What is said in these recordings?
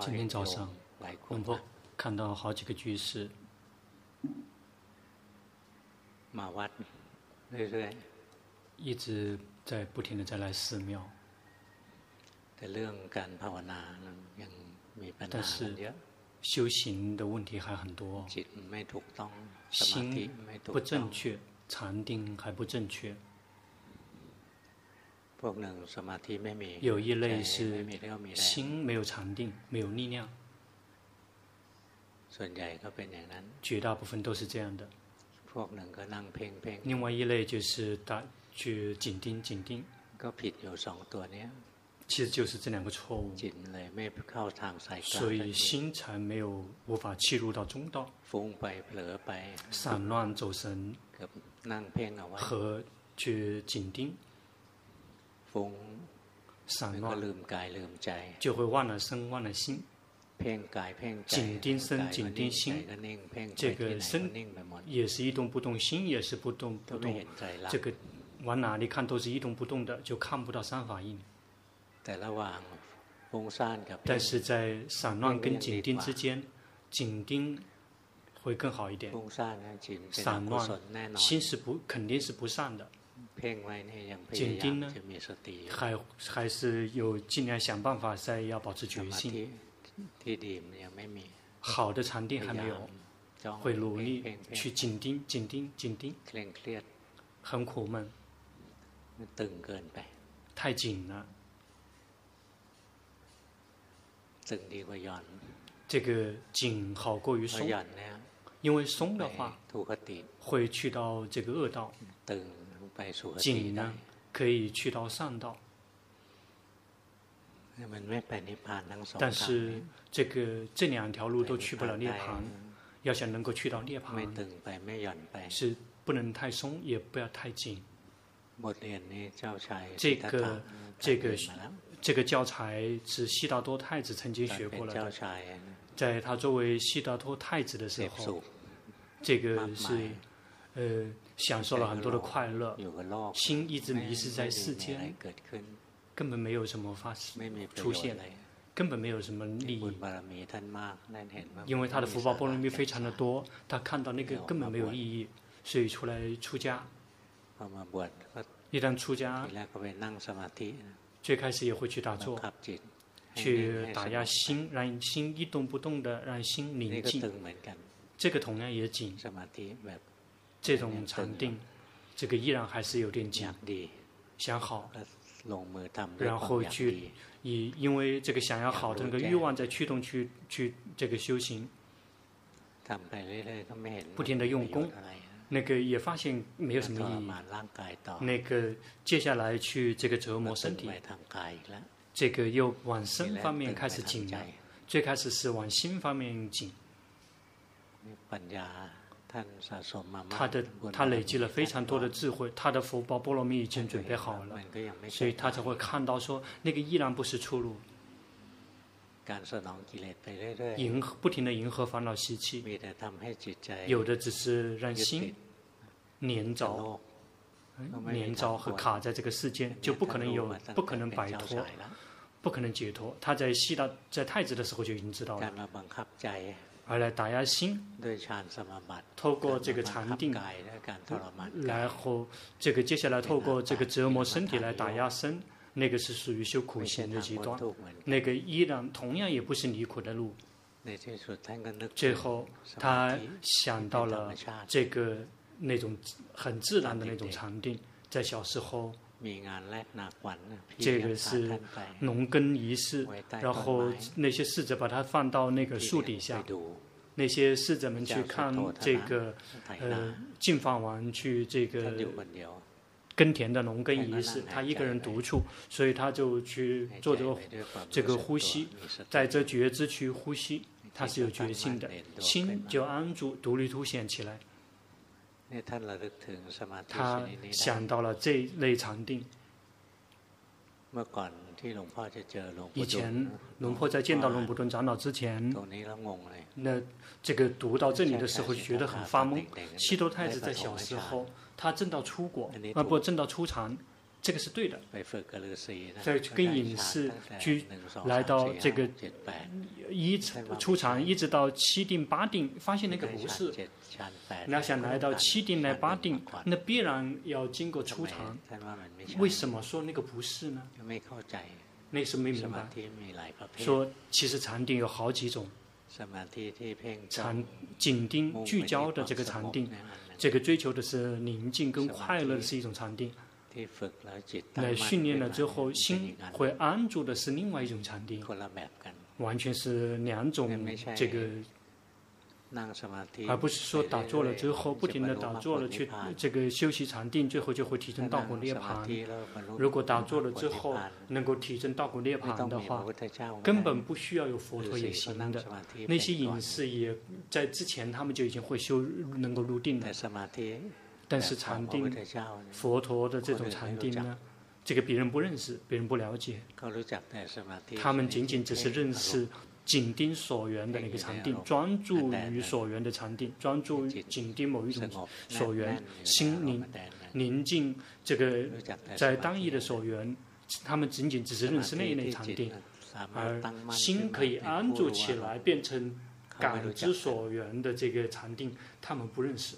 今天早上，龙婆看到好几个居士，一直在不停的在来寺庙。但是修行的问题还很多，心不正确，禅定还不正确。有一类是心没有禅定，没有力量。绝大部分都是这样的。另外一类就是打去紧盯紧盯。其实就是这两个错误。所以心才没有无法切入到中道。散乱走神和去紧盯。散乱就会忘了身，忘了心。紧盯身，紧盯心，这个身也是一动不动，心也是不动不动。这个往哪里看都是一动不动的，就看不到三法印。但是在散乱跟紧盯之间，紧盯会更好一点。散乱心是不肯定是不善的。紧盯呢，还还是有尽量想办法再要保持决心。好的禅定还没有，会努力去紧盯、紧盯、紧盯，很苦闷，太紧了。这个紧好过于松，因为松的话会去到这个恶道。紧呢，可以去到上道，但是这个这两条路都去不了涅槃。要想能够去到涅槃，是不能太松，也不要太紧。这个这个这个教材是悉达多太子曾经学过了的，在他作为悉达多太子的时候，这个是呃。享受了很多的快乐，心一直迷失在世间，根本没有什么发生出现，根本没有什么利益。因为他的福报波罗蜜非常的多，他看到那个根本没有意义，所以出来出家。一旦出家，最开始也会去打坐，去打压心，让心一动不动的，让心宁静。这个同样也紧。这种禅定，这个依然还是有点紧，想好，然后去以因为这个想要好的那个欲望在驱动去去这个修行，不停的用功，那个也发现没有什么意义，那个接下来去这个折磨身体，这个又往身方面开始紧了，最开始是往心方面紧。他的他累积了非常多的智慧，他的福报波罗蜜已经准备好了，所以他才会看到说那个依然不是出路。迎不停的迎合烦恼习气，有的只是让心粘着、粘着和卡在这个世间，就不可能有不可能摆脱，不可能解脱。他在西大在太子的时候就已经知道了。而来打压心，透过这个禅定，然后这个接下来透过这个折磨身体来打压身，那个是属于修苦行的极端，那个依然同样也不是离苦的路。最后他想到了这个那种很自然的那种禅定，在小时候。这个是农耕仪式，然后那些侍者把它放到那个树底下，那些侍者们去看这个呃净饭王去这个耕田的农耕仪式，他一个人独处，所以他就去做这个这个呼吸，在这觉知区呼吸，他是有觉性的，心就安住，独立凸显起来。他想到了这类禅定。以前龙婆在见到龙普顿长老之前，那这个读到这里的时候就觉得很发懵。悉达多太子在小时候，他正到初果，啊不正到初禅，这个是对的。再去跟隐士去来到这个一出场，一直到七定八定，发现那个不是。那想来到七定来八定，那必然要经过初禅。为什么说那个不是呢？那是没明白。说其实禅定有好几种。禅紧盯聚焦的这个禅定，这个追求的是宁静跟快乐的是一种禅定。来训练了之后，心会安住的是另外一种禅定，完全是两种这个。而不是说打坐了之后不停的打坐了去这个休息禅定，最后就会提升道果涅槃。如果打坐了之后能够提升道果涅槃的话，根本不需要有佛陀也行的。那些隐士也在之前他们就已经会修能够入定了。但是禅定，佛陀的这种禅定呢，这个别人不认识，别人不了解，他们仅仅只是认识。紧盯所缘的那个禅定，专注于所缘的禅定，专注于紧盯某一种所缘，心灵宁静。这个在当意的所缘，他们仅仅只是认识那一类禅定，而心可以安住起来，变成感知所缘的这个禅定，他们不认识。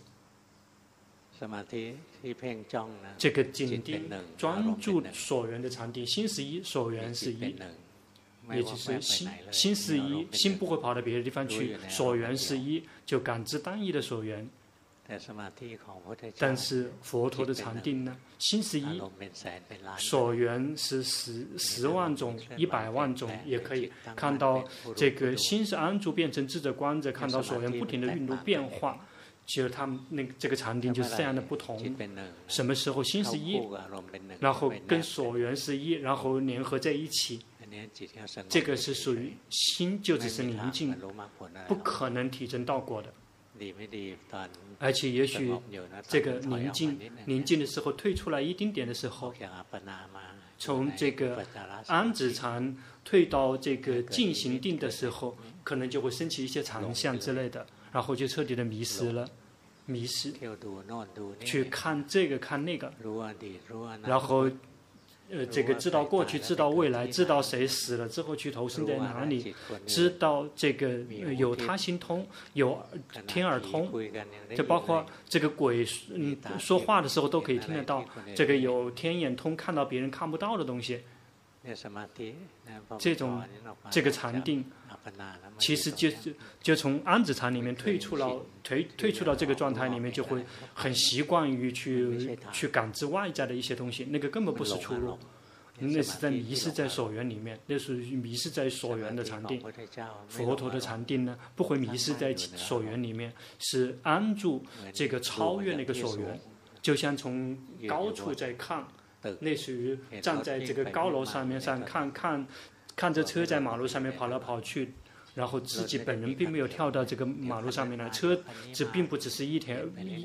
这个紧盯专注所缘的禅定，心是一，所缘是一。也就是心，心是一，心不会跑到别的地方去。所缘是一，就感知单一的所缘。但是佛陀的禅定呢？心是一，所缘是十十万种、一百万种，也可以看到这个心是安住，变成智者观者，看到所缘不停的运动变化。其实他们那个这个禅定就是这样的不同。什么时候心是一，然后跟所缘是一，然后联合在一起。这个是属于心，就只是宁静，不可能体证到果的。而且也许这个宁静宁静的时候退出来一丁点的时候，从这个安止禅退到这个进行定的时候，可能就会升起一些禅相之类的，然后就彻底的迷失了，迷失，去看这个看那个，然后。呃，这个知道过去，知道未来，知道谁死了之后去投生在哪里，知道这个有他心通，有天耳通，就包括这个鬼嗯说话的时候都可以听得到，这个有天眼通，看到别人看不到的东西。这种这个禅定，其实就是就从安止禅里面退出了，退退出到这个状态里面，就会很习惯于去去感知外在的一些东西，那个根本不是出路，那是在迷失在所缘里面，那是迷失在所缘的禅定。佛陀的禅定呢，不会迷失在所缘里面，是安住这个超越那个所缘，就像从高处在看。类似于站在这个高楼上面上看看，看着车在马路上面跑来跑去，然后自己本人并没有跳到这个马路上面来，车这并不只是一条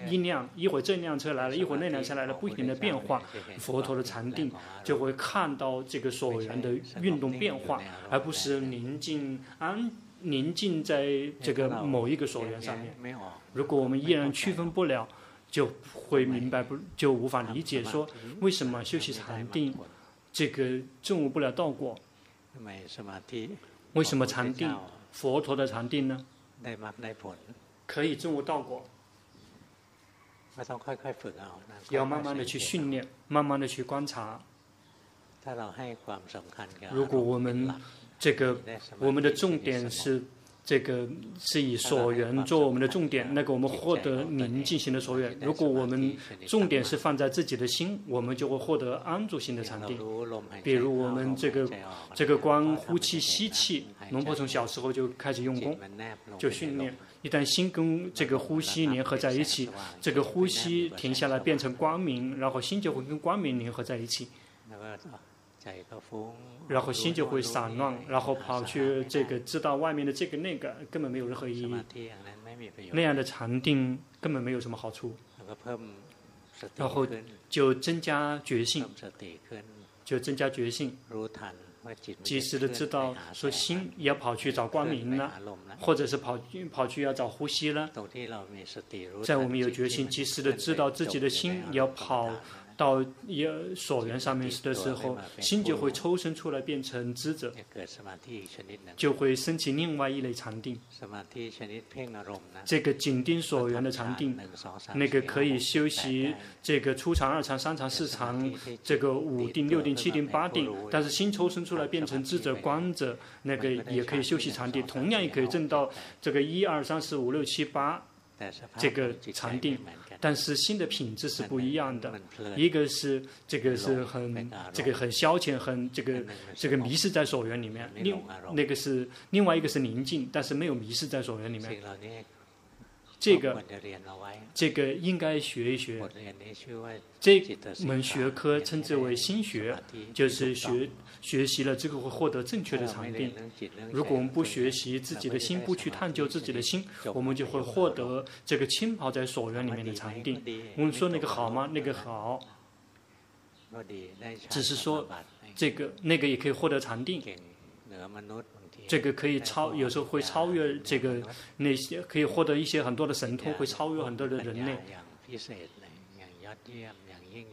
一辆，一会儿这辆车来了，一会儿那辆车来了，不停的变化。佛陀的禅定就会看到这个所缘的运动变化，而不是宁静安宁静在这个某一个所缘上面。如果我们依然区分不了。就会明白不就无法理解说为什么修习禅定，这个证悟不了道果？为什么禅定佛陀的禅定呢？可以证悟道果？要慢慢的去训练，慢慢的去观察。如果我们这个我们的重点是。这个是以所缘做我们的重点，那个我们获得宁静心的所缘。如果我们重点是放在自己的心，我们就会获得安住心的禅定。比如我们这个这个光呼气吸气，龙婆从小时候就开始用功，就训练。一旦心跟这个呼吸联合在一起，这个呼吸停下来变成光明，然后心就会跟光明联合在一起。然后心就会散乱，然后跑去这个知道外面的这个那个，根本没有任何意义。那样的禅定根本没有什么好处。然后就增加觉性，就增加觉性，及时的知道说心要跑去找光明了，或者是跑跑去要找呼吸了。在我们有决心，及时的知道自己的心要跑。到也所缘上面的时候，心就会抽身出来变成智者，就会升起另外一类禅定。这个紧盯所缘的禅定，那个可以修习这个初禅、二禅、三禅、四禅，这个五定、六定、七定、八定。但是心抽身出来变成智者、观者，那个也可以修习禅定，同样也可以证到这个一二三四五六七八这个禅定。但是心的品质是不一样的，一个是这个是很这个很消遣，很这个这个迷失在所缘里面；另那个是另外一个是宁静，但是没有迷失在所缘里面。这个这个应该学一学。这门学科称之为心学，就是学学习了这个会获得正确的禅定。如果我们不学习自己的心，不去探究自己的心，我们就会获得这个浸泡在所缘里面的禅定。我们说那个好吗？那个好，只是说这个那个也可以获得禅定。这个可以超，有时候会超越这个那些，可以获得一些很多的神通，会超越很多的人类。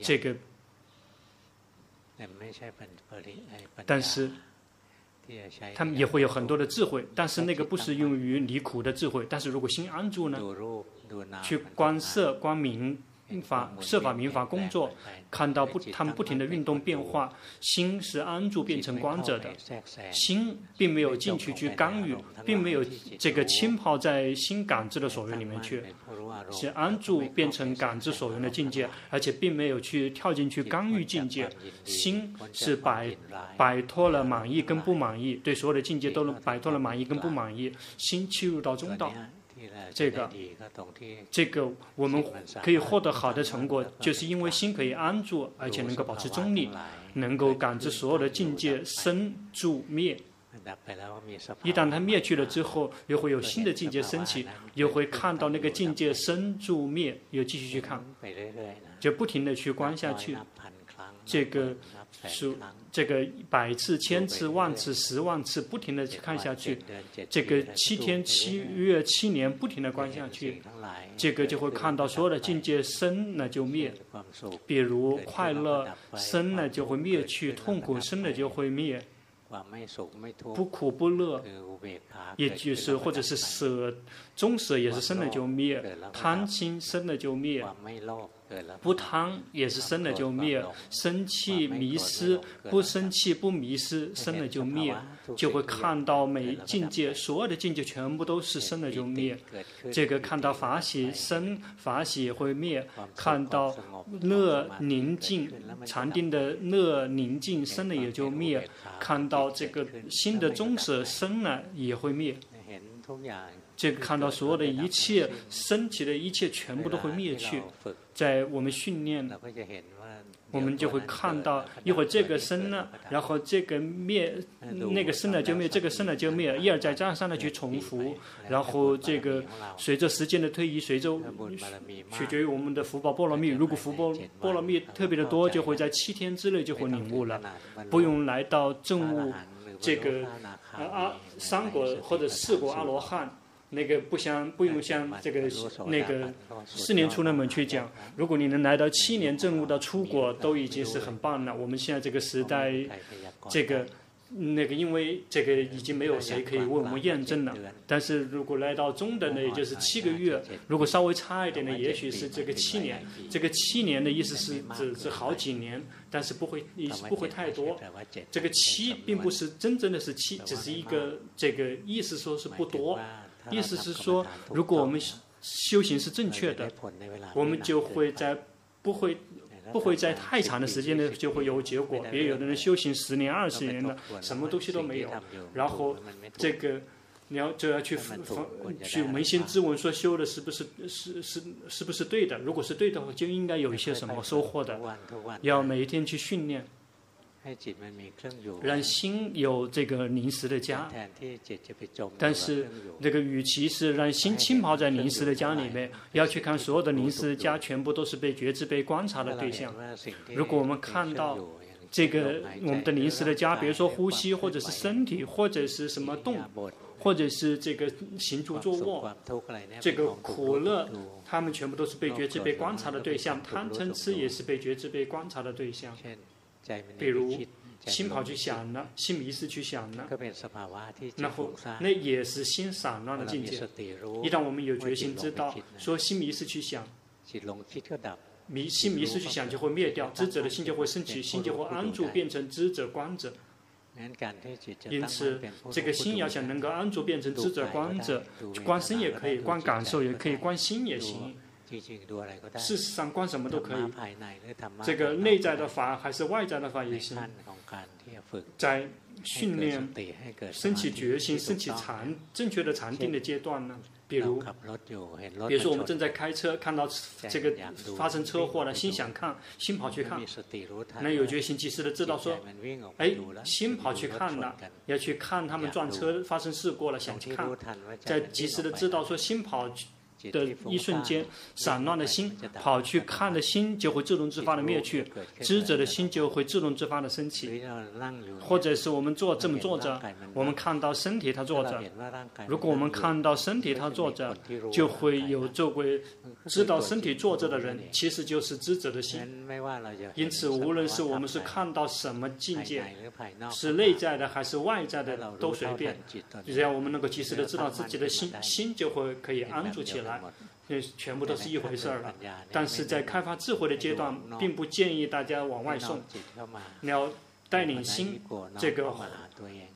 这个，但是，他们也会有很多的智慧，但是那个不是用于离苦的智慧。但是如果心安住呢，去观色观名。法设法明法工作，看到不，他们不停的运动变化，心是安住变成观者的，心并没有进去去干预，并没有这个浸泡在心感知的所缘里面去，是安住变成感知所缘的境界，而且并没有去跳进去干预境界，心是摆摆脱了满意跟不满意，对所有的境界都能摆脱了满意跟不满意，心切入到中道。这个，这个我们可以获得好的成果，就是因为心可以安住，而且能够保持中立，能够感知所有的境界生住灭。一旦它灭去了之后，又会有新的境界升起，又会看到那个境界生住灭，又继续去看，就不停的去观下去。这个数这个百次、千次、万次、十万次，不停的去看下去。这个七天、七月、七年，不停的观下去，这个就会看到所有的境界生了就灭。比如快乐生了就会灭去，痛苦生了就会灭。不苦不乐，也就是或者是舍，终舍也是生了就灭，贪心生了就灭。不贪也是生了就灭，生气迷失，不生气不迷失，生了就灭，就会看到每境界，所有的境界全部都是生了就灭。这个看到法喜生，法喜也会灭；看到乐宁静禅定的乐宁静生了也就灭；看到这个心的宗舍生了也会灭。这个看到所有的一切身体的一切全部都会灭去，在我们训练，我们就会看到一会儿这个生了，然后这个灭，那个生了就灭，这个生了就灭，一而再，再而三的去重复，然后这个随着时间的推移，随着取决于我们的福报波罗蜜，如果福报波罗蜜特别的多，就会在七天之内就会领悟了，不用来到证悟这个啊三果或者四果阿罗汉。那个不像不用像这个那个四年出那门去讲，如果你能来到七年证悟到出国，都已经是很棒了。我们现在这个时代，这个那个因为这个已经没有谁可以为我们验证了。但是如果来到中等的，也就是七个月；如果稍微差一点的，也许是这个七年。这个七年的意思是指是好几年，但是不会也不会太多。这个七并不是真正的是七，只是一个这个意思说是不多。意思是说，如果我们修行是正确的，我们就会在不会不会在太长的时间内就会有结果。别有的人修行十年、二十年的，什么东西都没有，然后这个你要就要去去扪心自问，说修的是不是是是是不是对的？如果是对的话，就应该有一些什么收获的。要每一天去训练。让心有这个临时的家，但是这个与其是让心浸泡在临时的家里面，要去看所有的临时的家全部都是被觉知、被观察的对象。如果我们看到这个我们的临时的家，比如说呼吸，或者是身体，或者是什么动，或者是这个行住坐卧，这个苦乐，他们全部都是被觉知、被观察的对象。贪嗔痴也是被觉知、被观察的对象。比如。心跑去想了，心迷失去想了，然后那也是心散乱的境界。一旦我们有决心知道，说心迷失去想，迷心迷失去想就会灭掉，知者的心就会升起，心就会安住，变成知者观者。因此，这个心要想能够安住，变成知者观者，观身也可以，观感受也可以，观心也行。事实上，观什么都可以。这个内在的法还是外在的法也行。在训练升起决心、升起禅、正确的禅定的阶段呢，比如，比如说我们正在开车，看到这个发生车祸了，心想看，心跑去看，那有决心及时的知道说，哎，心跑去看了，要去看他们撞车发生事故了，想去看，再及时的知道说心跑去。的一瞬间，散乱的心跑去看的心就会自动自发的灭去，知者的心就会自动自发的升起。或者是我们坐这么坐着，我们看到身体它坐着，如果我们看到身体它坐着，就会有作为知道身体坐着的人，其实就是知者的心。因此，无论是我们是看到什么境界，是内在的还是外在的，都随便，只要我们能够及时的知道自己的心，心就会可以安住起来。全部都是一回事儿了。但是在开发智慧的阶段，并不建议大家往外送。你要带领心这个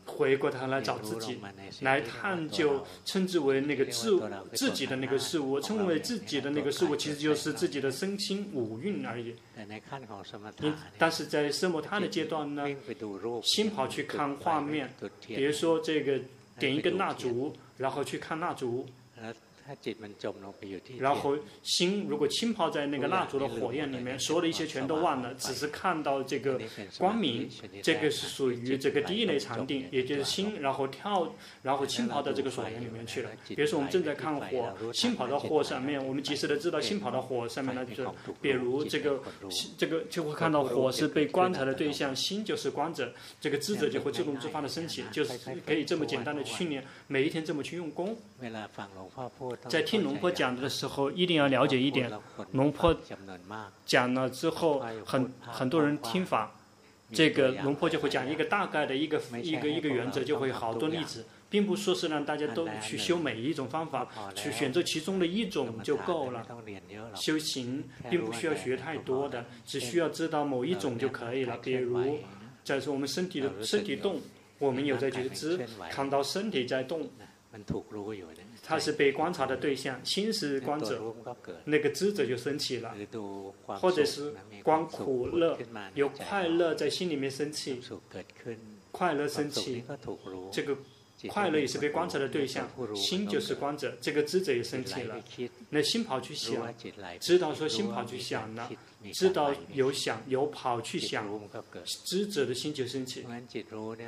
回过头来找自己，来探究，称之为那个自自己的那个事物，称为自己的那个事物，其实就是自己的身心五蕴而已。但是在色摩他的阶段呢，心跑去看画面，比如说这个点一根蜡烛，然后去看蜡烛。然后心如果浸泡在那个蜡烛的火焰里面，所有的一切全都忘了，只是看到这个光明，这个是属于这个第一类禅定，也就是心，然后跳，然后浸泡到这个火焰里面去了。比如说我们正在看火，心跑到火上面，我们及时的知道心跑到火上面了，就是比如这个这个就会看到火是被观察的对象，心就是观者，这个智者就会自动自发的升起，就是可以这么简单的训练，每一天这么去用功。在听龙婆讲的时候，一定要了解一点，龙婆讲了之后，很很多人听法，这个龙婆就会讲一个大概的一个一个一个原则，就会好多例子，并不说是让大家都去修每一种方法，去选择其中的一种就够了。修行并不需要学太多的，只需要知道某一种就可以了。比如，假如我们身体的身体动，我们有在觉知，看到身体在动。他是被观察的对象，心是观者，那个知者就升起了，或者是观苦乐，有快乐在心里面升起，快乐升起，这个。快乐也是被观察的对象，心就是观者，这个知者也升起了。那心跑去想，知道说心跑去想了，知道有想有跑去想，知者的心就升起。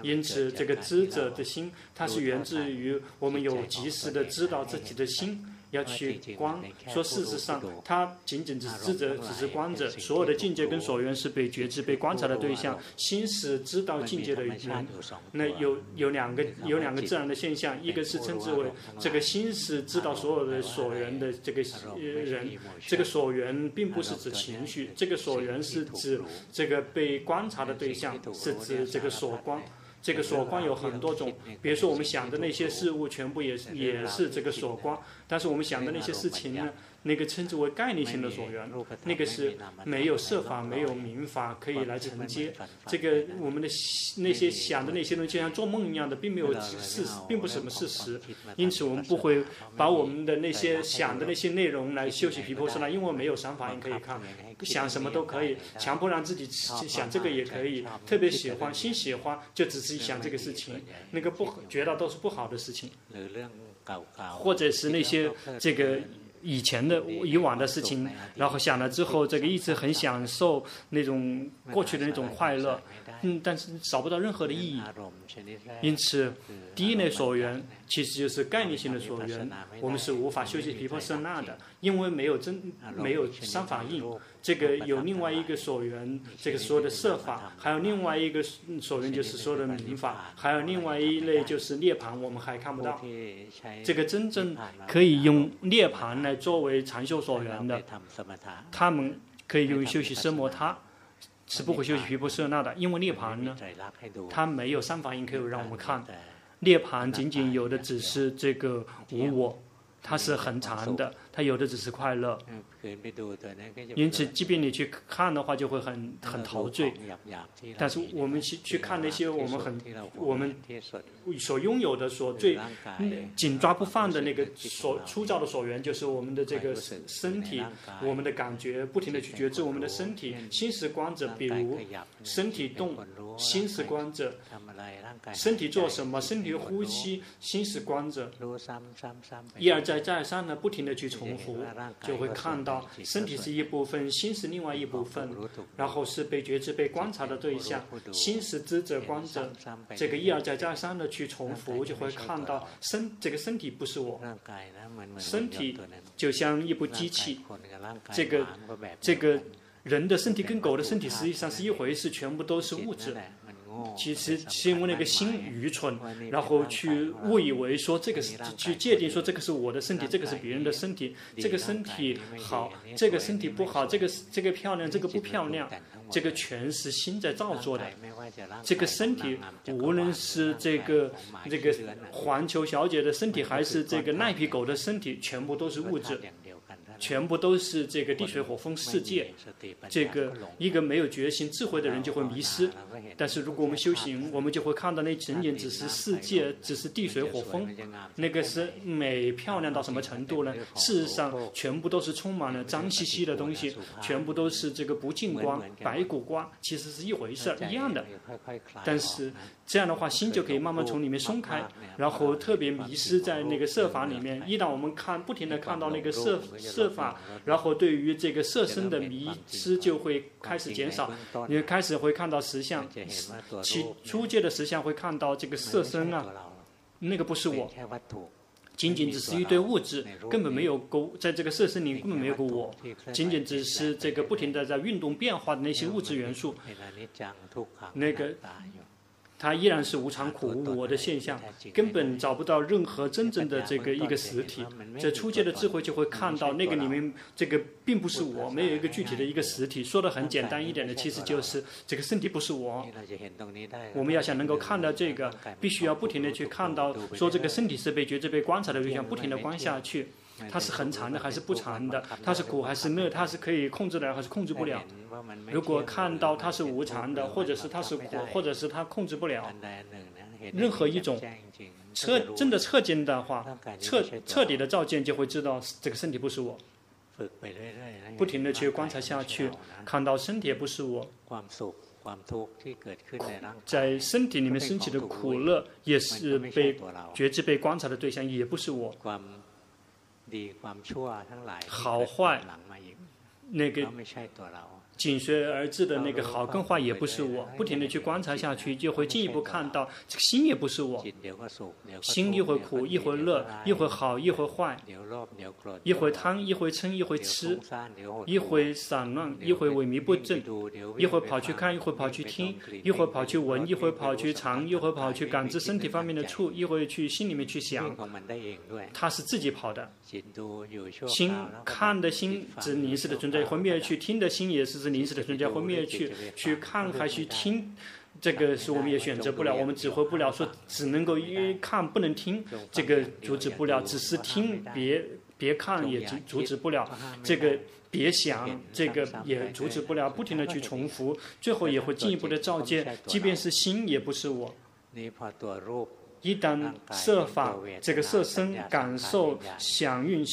因此，这个知者的心，它是源自于我们有及时的知道自己的心。要去观，说事实上，他仅仅只是知者，只是观者。所有的境界跟所缘是被觉知、被观察的对象。心是知道境界的人。那有有两个有两个自然的现象，一个是称之为这个心是知道所有的所缘的这个人。这个所缘并不是指情绪，这个所缘是指这个被观察的对象，是指这个所观。这个所观有很多种，比如说我们想的那些事物，全部也是也是这个所观，但是我们想的那些事情呢？那个称之为概念性的所缘，那个是没有设法、没有民法可以来承接。这个我们的那些想的那些东西，就像做梦一样的，并没有事实，并不是什么事实。因此，我们不会把我们的那些想的那些内容来修习皮婆舍那，因为没有想法印可以看，想什么都可以，强迫让自己想这个也可以，特别喜欢，心喜欢就只是想这个事情，那个不绝大多数不好的事情，或者是那些这个。以前的以往的事情，然后想了之后，这个一直很享受那种过去的那种快乐，嗯，但是找不到任何的意义。因此，第一类所缘其实就是概念性的所缘，我们是无法修习皮婆舍那的，因为没有真没有三法印。这个有另外一个所缘，这个所有的设法，还有另外一个所缘就是所有的名法，还有另外一类就是涅槃，我们还看不到。这个真正可以用涅槃来作为禅修所缘的，他们可以用于修习奢摩他，是不会修习皮婆舍那的，因为涅槃呢，它没有三法印可以让我们看，涅槃仅仅有的只是这个无我。它是很长的，它有的只是快乐。因此，即便你去看的话，就会很很陶醉。但是我们去去看那些我们很我们所拥有的所最紧抓不放的那个所粗糙的所缘，就是我们的这个身体，我们的感觉，不停的去觉知我们的身体，心识观者，比如身体动，心识观者。身体做什么？身体呼吸，心识观者，一而再，再而三的不停的去重复，就会看到身体是一部分，心是另外一部分，然后是被觉知、被观察的对象，心是知者、观者。这个一而再、再而三的去重复，就会看到身这个身体不是我，身体就像一部机器，这个这个人的身体跟狗的身体实际上是一回事，全部都是物质。其实是因为那个心愚蠢，然后去误以为说这个是去界定说这个是我的身体，这个是别人的身体，这个身体好，这个身体不好，这个这个漂亮，这个不漂亮，这个全是心在造作的。这个身体无论是这个这个环球小姐的身体，还是这个赖皮狗的身体，全部都是物质。全部都是这个地水火风世界，这个一个没有觉醒智慧的人就会迷失。但是如果我们修行，我们就会看到那仅仅只是世界，只是地水火风，那个是美漂亮到什么程度呢？事实上，全部都是充满了脏兮兮的东西，全部都是这个不净光、白骨光，其实是一回事儿，一样的。但是这样的话，心就可以慢慢从里面松开，然后特别迷失在那个色法里面。一旦我们看，不停地看到那个色法，然后对于这个色身的迷失就会开始减少，你开始会看到实相，其初阶的实相会看到这个色身啊，那个不是我，仅仅只是一堆物质，根本没有个在这个色身里根本没有个我，仅仅只是这个不停的在运动变化的那些物质元素，那个。它依然是无常、苦、无我的现象，根本找不到任何真正的这个一个实体。这初阶的智慧就会看到那个里面这个并不是我，没有一个具体的一个实体。说的很简单一点的，其实就是这个身体不是我。我们要想能够看到这个，必须要不停的去看到，说这个身体是被觉知、被观察的对象，不停的观下去。它是恒常的还是不常的？它是苦还是乐？它是可以控制的还是控制不了？如果看到它是无常的，或者是它是苦，或者是它控制不了，任何一种彻真的彻见的话，彻彻底的照见就会知道这个身体不是我。不停的去观察下去，看到身体也不是我。在身体里面升起的苦乐，也是被觉知、被观察的对象，也不是我。 好坏，那个。 紧随而至的那个好跟坏也不是我，不停的去观察下去，就会进一步看到这个心也不是我。心一会苦，一会乐，一会好，一会坏，一会贪，一会嗔，一会痴，一会散乱，一会萎靡不振，一会跑去看，一会跑去听，一会跑去闻，一会跑去尝，一会跑去感知身体方面的触，一会去心里面去想，它是自己跑的。心看的心只凝视的存在会灭去，听的心也是。临时的存在会灭去，去看还是听，这个是我们也选择不了，我们指挥不了，说只能够一看不能听，这个阻止不了，只是听别别看也阻阻止不了，这个别想这个也阻止不了，不停的去重复，最后也会进一步的照见，即便是心也不是我。一旦设法，这个色身感受想运，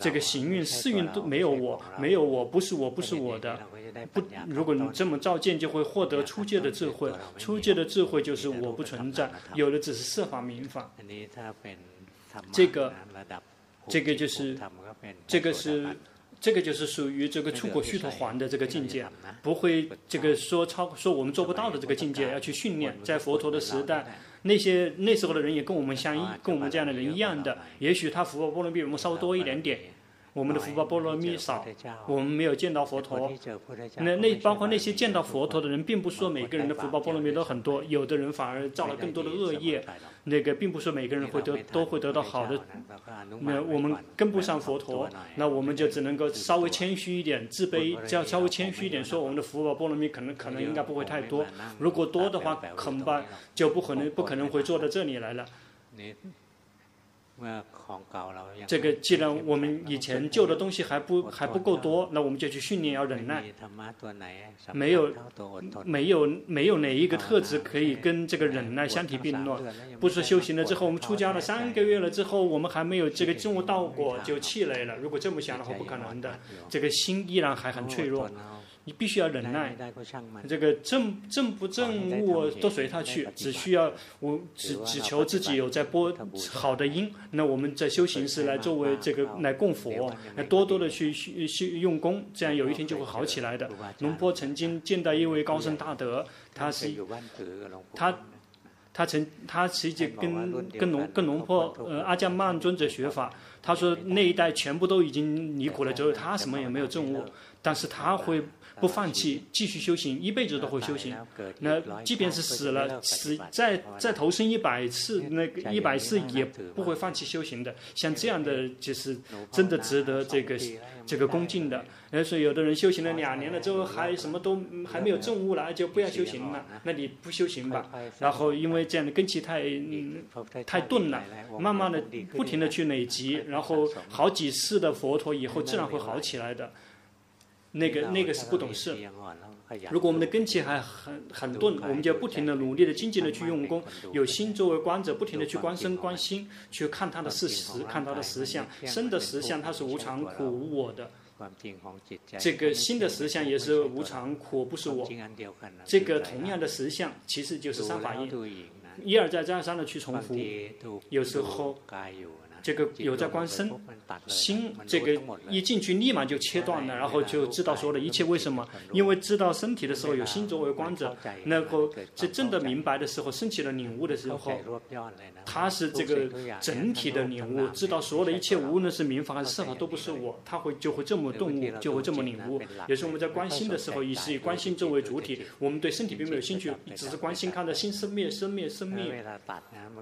这个行蕴识蕴都没有我，没有我，不是我，不是我的。不，如果你这么照见，就会获得初阶的智慧。初阶的智慧就是我不存在，有的只是设法明法。这个这个就是，这个是，这个就是属于这个出果须陀洹的这个境界，不会这个说超说我们做不到的这个境界，要去训练。在佛陀的时代，那些那时候的人也跟我们相依，跟我们这样的人一样的，也许他福报波罗蜜比我们稍微多一点点。我们的福报波罗蜜少，我们没有见到佛陀。那那包括那些见到佛陀的人，并不说每个人的福报波罗蜜都很多，有的人反而造了更多的恶业。那个并不说每个人会得都会得到好的。那我们跟不上佛陀，那我们就只能够稍微谦虚一点，自卑，只要稍微谦虚一点，说我们的福报波罗蜜可能可能应该不会太多。如果多的话，恐怕就不可能不可能会坐到这里来了。这个既然我们以前旧的东西还不还不够多，那我们就去训练要忍耐。没有没有没有哪一个特质可以跟这个忍耐相提并论。不是修行了之后，我们出家了三个月了之后，我们还没有这个证悟道果就气馁了。如果这么想的话，不可能的。这个心依然还很脆弱。你必须要忍耐，这个正正不正悟都随他去，只需要我只只求自己有在播好的因。那我们在修行时来作为这个来供佛，来多多的去去用功，这样有一天就会好起来的。龙坡曾经见到一位高僧大德，他是他他曾他实际跟跟龙跟龙坡呃阿姜曼尊者学法，他说那一代全部都已经离苦了，只有他什么也没有证悟，但是他会。不放弃，继续修行，一辈子都会修行。那即便是死了，死再再投生一百次，那个一百次也不会放弃修行的。像这样的，就是真的值得这个这个恭敬的。而说有的人修行了两年了之后，还什么都还没有证悟了，就不要修行了。那你不修行吧。然后因为这样的根基太太钝了，慢慢的不停的去累积，然后好几世的佛陀以后自然会好起来的。那个那个是不懂事。如果我们的根基还很很钝，我们就不停的努力的、精进的去用功，有心作为观者，不停的去观身观心，去看它的事实，看它的实相。身的实相它是无常、苦、无我的。这个心的实相也是无常、苦，不是我。这个同样的实相，其实就是三法印，一而再、再而三的去重复，有时候。这个有在观身心，这个一进去立马就切断了，然后就知道所有的一切为什么？因为知道身体的时候有心作为观者，那后这真的明白的时候，升起了领悟的时候，他是这个整体的领悟，知道所有的一切无论是名法还是色法都不是我，他会就会这么顿悟，就会这么领悟。也是我们在观心的时候，以是以观心作为主体，我们对身体并没有兴趣，只是观心看到心生灭生灭生灭。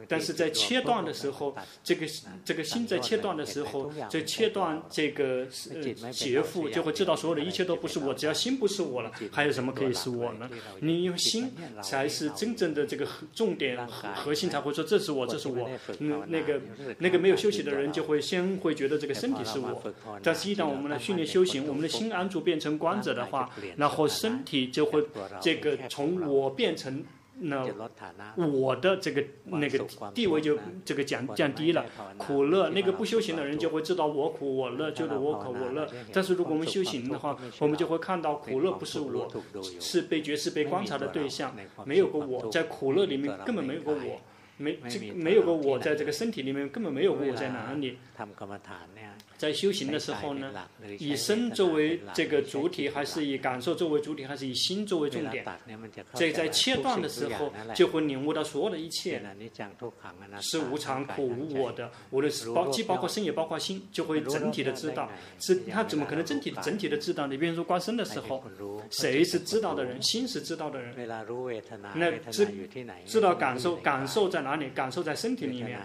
但是在切断的时候，这个这个。这个心在切断的时候，在切断这个呃劫富，就会知道所有的一切都不是我，只要心不是我了，还有什么可以是我呢？你用心才是真正的这个重点核核心，才会说这是我，这是我。嗯，那个那个没有休息的人就会先会觉得这个身体是我，但是一旦我们来训练修行，我们的心安住变成观者的话，然后身体就会这个从我变成。那我的这个那个地位就这个降降低了，苦乐那个不修行的人就会知道我苦我乐就是我苦我乐，但是如果我们修行的话，我们就会看到苦乐不是我，是被觉是被观察的对象，没有个我在苦乐里面根本没有个我，没这没有个我在这个身体里面根本没有个我在哪里。在修行的时候呢，以身作为这个主体，还是以感受作为主体，还是以心作为重点？这在切断的时候，就会领悟到所有的一切是无常、苦、无我的。无论是包，既包括身，也包括心，就会整体的知道。是，他怎么可能整体整体的知道？你比如说观身的时候，谁是知道的人？心是知道的人。那知知道感受，感受在哪里？感受在身体里面，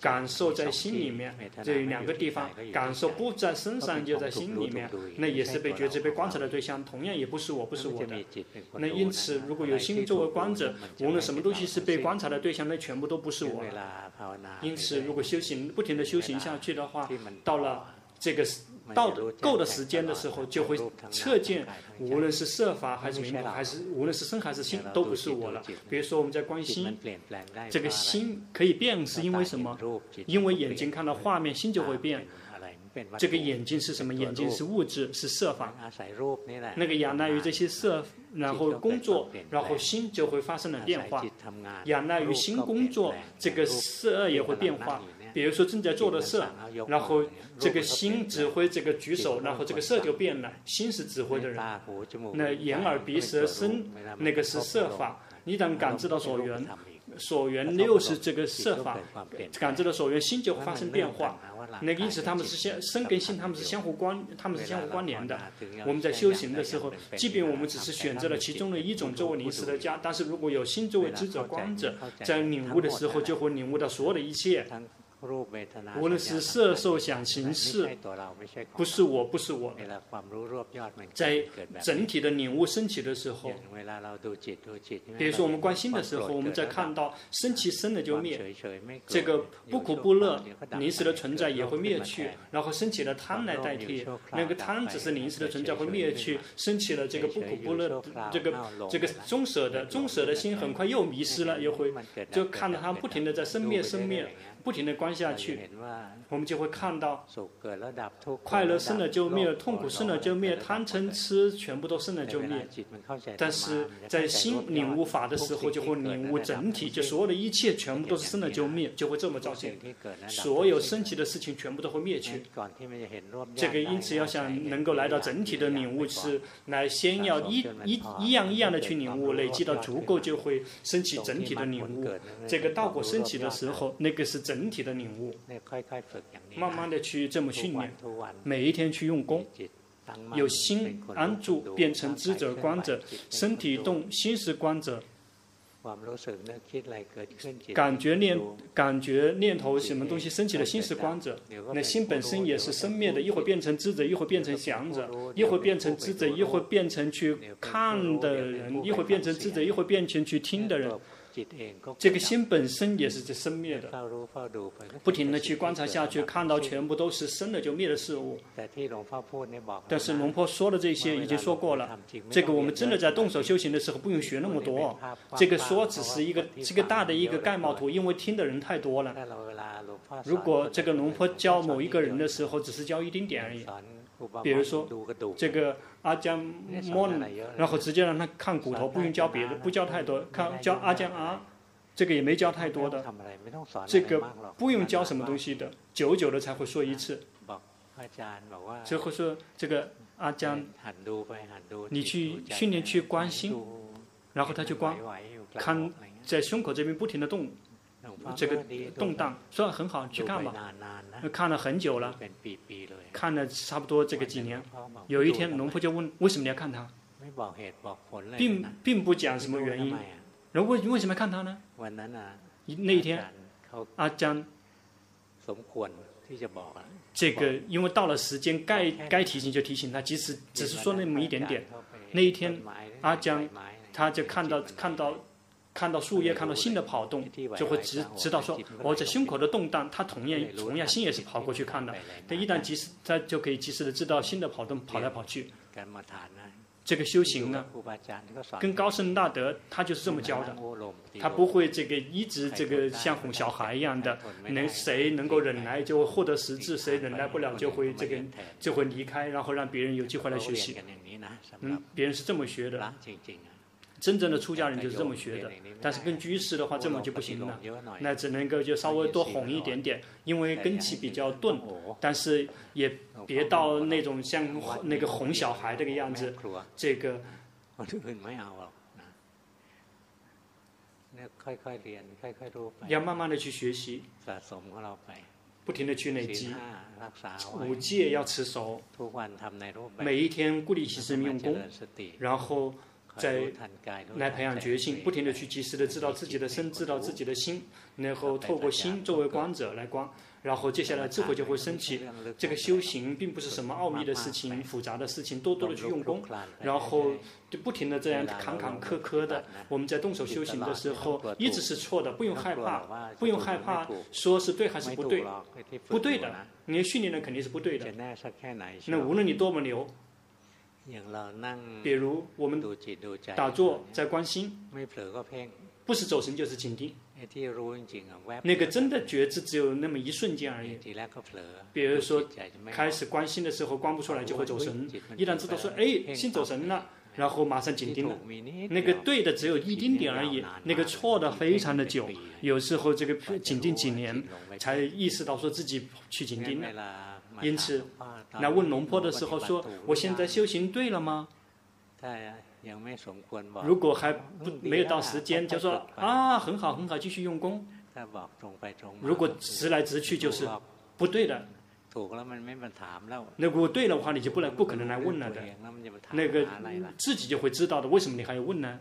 感受在心里面，这两个地方感。说不在身上，就在心里面，那也是被觉知、被观察的对象，同样也不是我，不是我的。那因此，如果有心作为观者，无论什么东西是被观察的对象，那全部都不是我。因此，如果修行不停的修行下去的话，到了这个到够的时间的时候，就会彻见，无论是设法还是名法，还是无论是身还是心，都不是我了。比如说我们在观心，这个心可以变，是因为什么？因为眼睛看到画面，心就会变。这个眼睛是什么？眼睛是物质，是色法。那个仰赖于这些色，然后工作，然后心就会发生了变化。仰赖于心工作，这个色也会变化。比如说正在做的事，然后这个心指挥这个举手，然后这个色就变了，心是指挥的人。那眼耳鼻舌身，那个是色法。一旦感知到所缘，所缘六是这个色法，感知到所缘，心就会发生变化。那个因此，他们是相生跟性，他们是相互关，他们是相互关联的。我们在修行的时候，即便我们只是选择了其中的一种作为临时的家，但是如果有心作为知者观者，在领悟的时候，就会领悟到所有的一切。无论是色受想行识，不是我，不是我。在整体的领悟升起的时候，比如说我们观心的时候，我们在看到升起生了就灭，这个不苦不乐临时的存在也会灭去，然后升起了贪来代替，那个贪只是临时的存在会灭去，升起了这个不苦不乐，这个这个中舍的中舍的心很快又迷失了，又会就看到它不停的在生灭生灭。不停的观下去，我们就会看到，快乐生了就灭，痛苦生了就灭，贪嗔痴全部都生了就灭。但是在心领悟法的时候，就会领悟整体，就所有的一切全部都是生了就灭，就会这么照见。所有升起的事情全部都会灭去。这个因此要想能够来到整体的领悟，是来先要一一一样一样的去领悟，累积到足够就会升起整体的领悟。这个道果升起的时候，那个是整。整体的领悟，慢慢的去这么训练，每一天去用功，有心安住，变成知者观者，身体动，心是观者，感觉念感觉念头什么东西升起的心是观者，那心本身也是生灭的，一会变成知者，一会变成想者，一会变成知者，一会变成去看的人，一会变成知者，一会变成去听的人。这个心本身也是在生灭的，不停的去观察下去，看到全部都是生了就灭的事物。但是龙婆说的这些已经说过了，这个我们真的在动手修行的时候不用学那么多，这个说只是一个这个大的一个盖帽图，因为听的人太多了。如果这个龙婆教某一个人的时候，只是教一丁点而已。比如说，这个阿江摸，然后直接让他看骨头，不用教别的，不教太多，看教阿江阿，这个也没教太多的，这个不用教什么东西的，久久的才会说一次。最后说这个阿江，你去训练去关心，然后他就观，看在胸口这边不停的动。这个动荡，说很好，去看吧。看了很久了，看了差不多这个几年。有一天，农婆就问：为什么你要看他？并并不讲什么原因。然后为为什么要看他呢？那一天，阿江，这个因为到了时间，该该提醒就提醒他，即使只是说那么一点点。那一天，阿江他就看到看到。看到树叶，看到新的跑动，就会知知道说，我在胸口的动荡，他同样同样心也是跑过去看的。但一旦及时，他就可以及时的知道新的跑动，跑来跑去。这个修行呢，跟高僧大德他就是这么教的，他不会这个一直这个像哄小孩一样的，能谁能够忍耐就会获得实质，谁忍耐不了就会这个就会离开，然后让别人有机会来学习。嗯，别人是这么学的。真正的出家人就是这么学的，但是跟居士的话这么就不行了，那只能够就稍微多哄一点点，因为根器比较钝，但是也别到那种像那个哄小孩这个样子，这个要慢慢的去学习，不停的去累积，五戒要持守，每一天固定起身用功，然后。在来培养决心，不停地去及时的知道自己的身，知道自己的心，然后透过心作为观者来观，然后接下来智慧就会升起。这个修行并不是什么奥秘的事情、复杂的事情，多多的去用功，然后就不停的这样坎坎坷坷的。我们在动手修行的时候，一直是错的，不用害怕，不用害怕说是对还是不对，不对的，你训练的肯定是不对的。那无论你多么牛。比如我们打坐在观心，不是走神就是紧盯。那个真的觉知只有那么一瞬间而已。比如说开始观心的时候观不出来就会走神，一旦知道说哎心走神了，然后马上紧盯了。那个对的只有一丁点而已，那个错的非常的久，有时候这个紧盯几年才意识到说自己去紧盯了。因此，来问龙婆的时候说：“我现在修行对了吗？”如果还不没有到时间，就说啊，很好很好，继续用功。如果直来直去就是不对的。那如果对的话，你就不能不可能来问了的。那个自己就会知道的，为什么你还要问呢？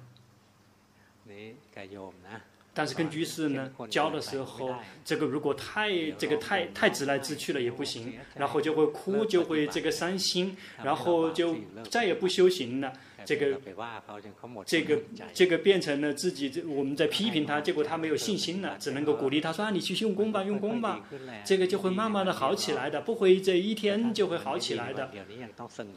但是跟居士呢教的时候，这个如果太这个太太直来直去了也不行，然后就会哭，就会这个伤心，然后就再也不修行了。这个这个这个变成了自己，这我们在批评他，结果他没有信心了，只能够鼓励他说啊，你去用功吧，用功吧，这个就会慢慢的好起来的，不会这一天就会好起来的。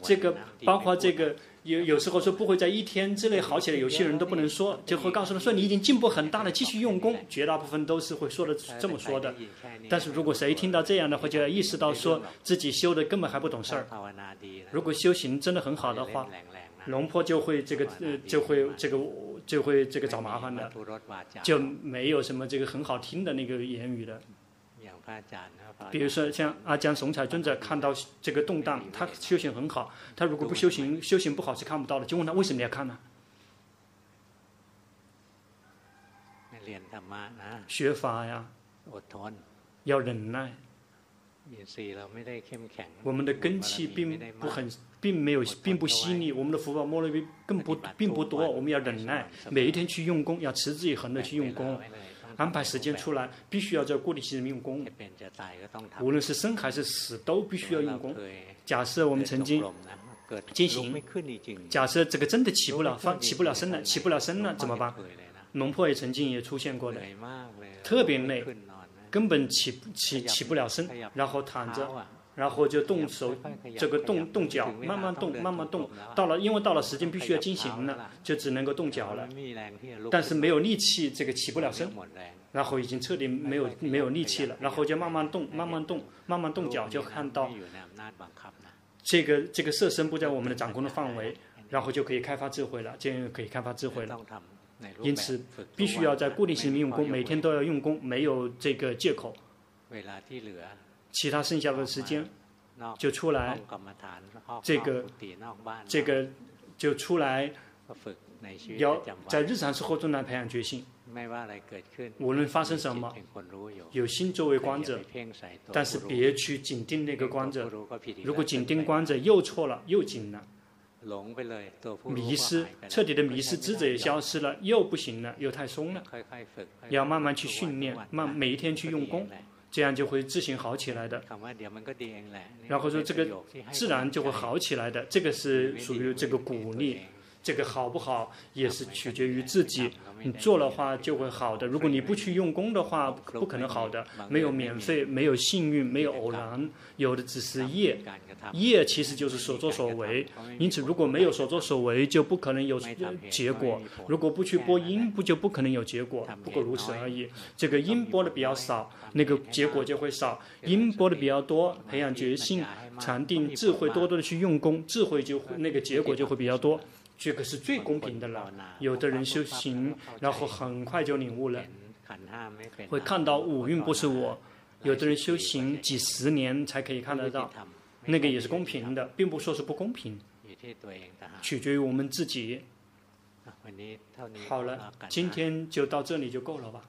这个包括这个有有时候说不会在一天之内好起来，有些人都不能说，就会告诉他说你已经进步很大了，继续用功。绝大部分都是会说的这么说的。但是如果谁听到这样的话，就要意识到说自己修的根本还不懂事儿。如果修行真的很好的话。龙坡就会这个呃，就会这个就会这个找麻烦的，就没有什么这个很好听的那个言语的。比如说像阿江松彩尊者看到这个动荡，他修行很好，他如果不修行，修行不好是看不到的。就问他为什么要看呢？学法呀，要忍耐。我们的根气并不很。并没有，并不细腻。我们的福报摩罗比更不，并不多。我们要忍耐，每一天去用功，要持之以恒的去用功，安排时间出来，必须要在固定时间用功。无论是生还是死，都必须要用功。假设我们曾经进行，假设这个真的起不了发，起不了身了，起不了身了，怎么办？龙婆也曾经也出现过的，特别累，根本起起起不了身，然后躺着。然后就动手，这个动动脚，慢慢动，慢慢动。到了，因为到了时间必须要进行了，就只能够动脚了。但是没有力气，这个起不了身。然后已经彻底没有没有力气了，然后就慢慢动，慢慢动，慢慢动脚，就看到这个这个色身不在我们的掌控的范围，然后就可以开发智慧了，这样可以开发智慧了。因此，必须要在固定时间用功，每天都要用功，没有这个借口。其他剩下的时间就出来，这个这个就出来，要在日常生活中来培养决心。无论发生什么，有心作为观者，但是别去紧盯那个观者。如果紧盯观者又错了又紧了，迷失彻底的迷失，智者也消失了，又不行了，又太松了。要慢慢去训练，慢每一天去用功。这样就会自行好起来的。然后说这个自然就会好起来的，这个是属于这个鼓励。这个好不好也是取决于自己，你做的话就会好的。如果你不去用功的话，不可能好的。没有免费，没有幸运，没有偶然，有的只是业。业其实就是所作所为。因此，如果没有所作所为，就不可能有结果。如果不去播音，不就不可能有结果。不过如此而已。这个音播的比较少，那个结果就会少；音播的比较多，培养决心、禅定、智慧，多多的去用功，智慧就那个结果就会比较多。这个是最公平的了。有的人修行，然后很快就领悟了，会看到五蕴不是我；有的人修行几十年才可以看得到，那个也是公平的，并不说是不公平，取决于我们自己。好了，今天就到这里就够了吧。